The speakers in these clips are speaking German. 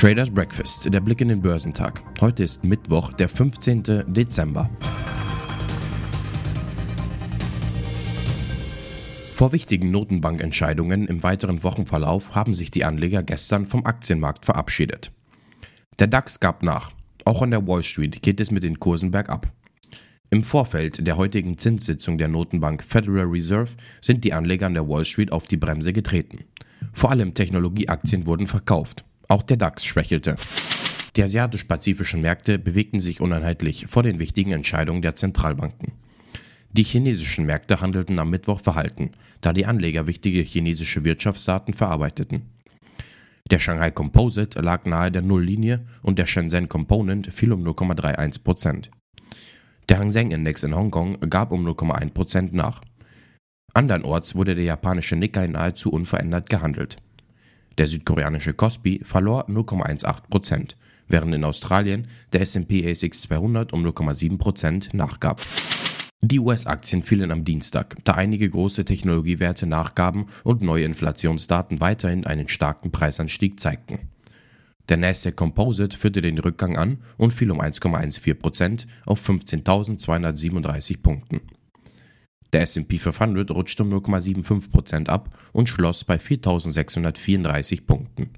Traders Breakfast, der Blick in den Börsentag. Heute ist Mittwoch, der 15. Dezember. Vor wichtigen Notenbankentscheidungen im weiteren Wochenverlauf haben sich die Anleger gestern vom Aktienmarkt verabschiedet. Der DAX gab nach. Auch an der Wall Street geht es mit den Kursen bergab. Im Vorfeld der heutigen Zinssitzung der Notenbank Federal Reserve sind die Anleger an der Wall Street auf die Bremse getreten. Vor allem Technologieaktien wurden verkauft. Auch der DAX schwächelte. Die asiatisch-pazifischen Märkte bewegten sich uneinheitlich vor den wichtigen Entscheidungen der Zentralbanken. Die chinesischen Märkte handelten am Mittwoch verhalten, da die Anleger wichtige chinesische Wirtschaftsdaten verarbeiteten. Der Shanghai Composite lag nahe der Nulllinie und der Shenzhen Component fiel um 0,31 Der Hang Seng Index in Hongkong gab um 0,1% nach. Andernorts wurde der japanische Nikkei nahezu unverändert gehandelt. Der südkoreanische Kospi verlor 0,18%, während in Australien der S&P ASX 200 um 0,7% nachgab. Die US-Aktien fielen am Dienstag, da einige große Technologiewerte nachgaben und neue Inflationsdaten weiterhin einen starken Preisanstieg zeigten. Der Nasdaq Composite führte den Rückgang an und fiel um 1,14% auf 15.237 Punkten. Der S&P 500 rutschte um 0,75% ab und schloss bei 4.634 Punkten.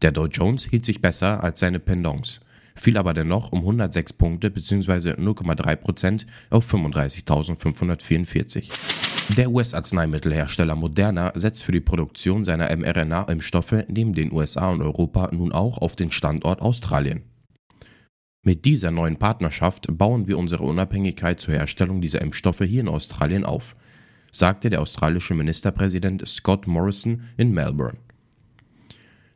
Der Dow Jones hielt sich besser als seine Pendants, fiel aber dennoch um 106 Punkte bzw. 0,3% auf 35.544. Der US-Arzneimittelhersteller Moderna setzt für die Produktion seiner mRNA-Impfstoffe neben den USA und Europa nun auch auf den Standort Australien. Mit dieser neuen Partnerschaft bauen wir unsere Unabhängigkeit zur Herstellung dieser Impfstoffe hier in Australien auf, sagte der australische Ministerpräsident Scott Morrison in Melbourne.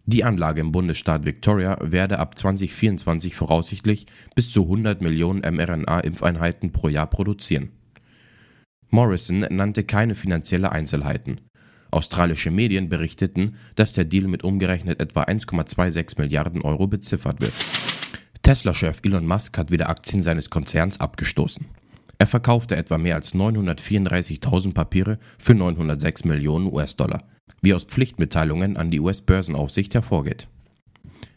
Die Anlage im Bundesstaat Victoria werde ab 2024 voraussichtlich bis zu 100 Millionen mRNA-Impfeinheiten pro Jahr produzieren. Morrison nannte keine finanzielle Einzelheiten. Australische Medien berichteten, dass der Deal mit umgerechnet etwa 1,26 Milliarden Euro beziffert wird. Tesla-Chef Elon Musk hat wieder Aktien seines Konzerns abgestoßen. Er verkaufte etwa mehr als 934.000 Papiere für 906 Millionen US-Dollar, wie aus Pflichtmitteilungen an die US-Börsenaufsicht hervorgeht.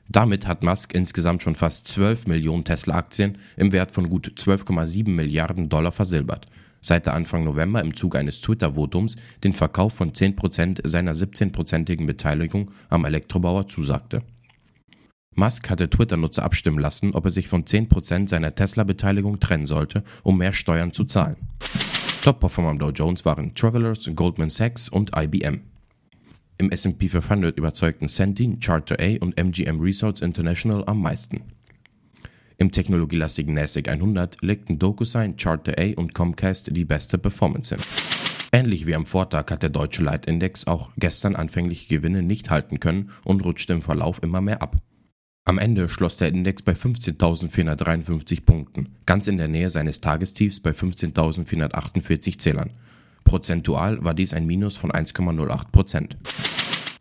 Damit hat Musk insgesamt schon fast 12 Millionen Tesla-Aktien im Wert von gut 12,7 Milliarden Dollar versilbert, seit Anfang November im Zuge eines Twitter-Votums den Verkauf von 10% seiner 17%igen Beteiligung am Elektrobauer zusagte. Musk hatte Twitter-Nutzer abstimmen lassen, ob er sich von 10% seiner Tesla-Beteiligung trennen sollte, um mehr Steuern zu zahlen. Top-Performer am Dow Jones waren Travelers, Goldman Sachs und IBM. Im S&P 500 überzeugten Centene, Charter A und MGM Resorts International am meisten. Im technologielastigen NASDAQ 100 legten DocuSign, Charter A und Comcast die beste Performance hin. Ähnlich wie am Vortag hat der deutsche Leitindex auch gestern anfängliche Gewinne nicht halten können und rutschte im Verlauf immer mehr ab. Am Ende schloss der Index bei 15.453 Punkten, ganz in der Nähe seines Tagestiefs bei 15.448 Zählern. Prozentual war dies ein Minus von 1,08 Prozent.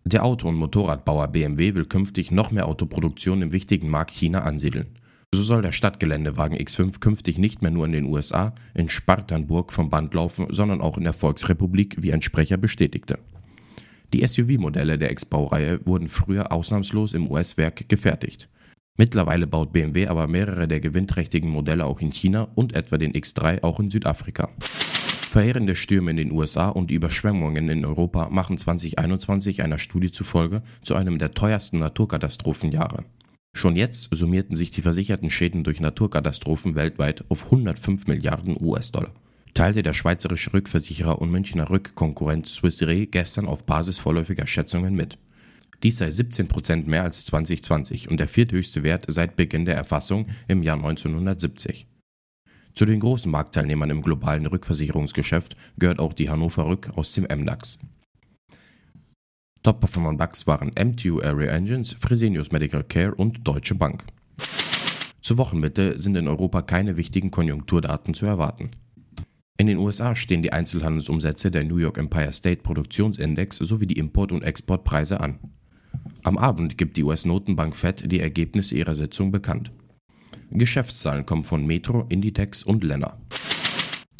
Der Auto- und Motorradbauer BMW will künftig noch mehr Autoproduktion im wichtigen Markt China ansiedeln. So soll der Stadtgeländewagen X5 künftig nicht mehr nur in den USA, in Spartanburg vom Band laufen, sondern auch in der Volksrepublik, wie ein Sprecher bestätigte. Die SUV-Modelle der X-Baureihe wurden früher ausnahmslos im US-Werk gefertigt. Mittlerweile baut BMW aber mehrere der gewinnträchtigen Modelle auch in China und etwa den X3 auch in Südafrika. Verheerende Stürme in den USA und Überschwemmungen in Europa machen 2021 einer Studie zufolge zu einem der teuersten Naturkatastrophenjahre. Schon jetzt summierten sich die versicherten Schäden durch Naturkatastrophen weltweit auf 105 Milliarden US-Dollar teilte der schweizerische Rückversicherer und Münchner Rückkonkurrent Swiss Re gestern auf Basis vorläufiger Schätzungen mit. Dies sei 17 Prozent mehr als 2020 und der vierthöchste Wert seit Beginn der Erfassung im Jahr 1970. Zu den großen Marktteilnehmern im globalen Rückversicherungsgeschäft gehört auch die Hannover Rück aus dem MDAX. Top-Performer DAX waren MTU Area Engines, Fresenius Medical Care und Deutsche Bank. Zur Wochenmitte sind in Europa keine wichtigen Konjunkturdaten zu erwarten. In den USA stehen die Einzelhandelsumsätze der New York Empire State Produktionsindex sowie die Import- und Exportpreise an. Am Abend gibt die US-Notenbank Fed die Ergebnisse ihrer Sitzung bekannt. Geschäftszahlen kommen von Metro, Inditex und Lenner.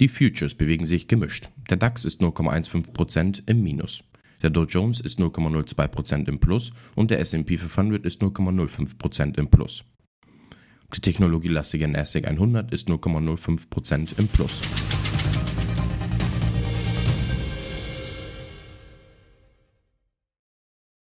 Die Futures bewegen sich gemischt. Der DAX ist 0,15% im Minus. Der Dow Jones ist 0,02% im Plus und der S&P 500 ist 0,05% im Plus. Der technologielastige NASDAQ 100 ist 0,05% im Plus.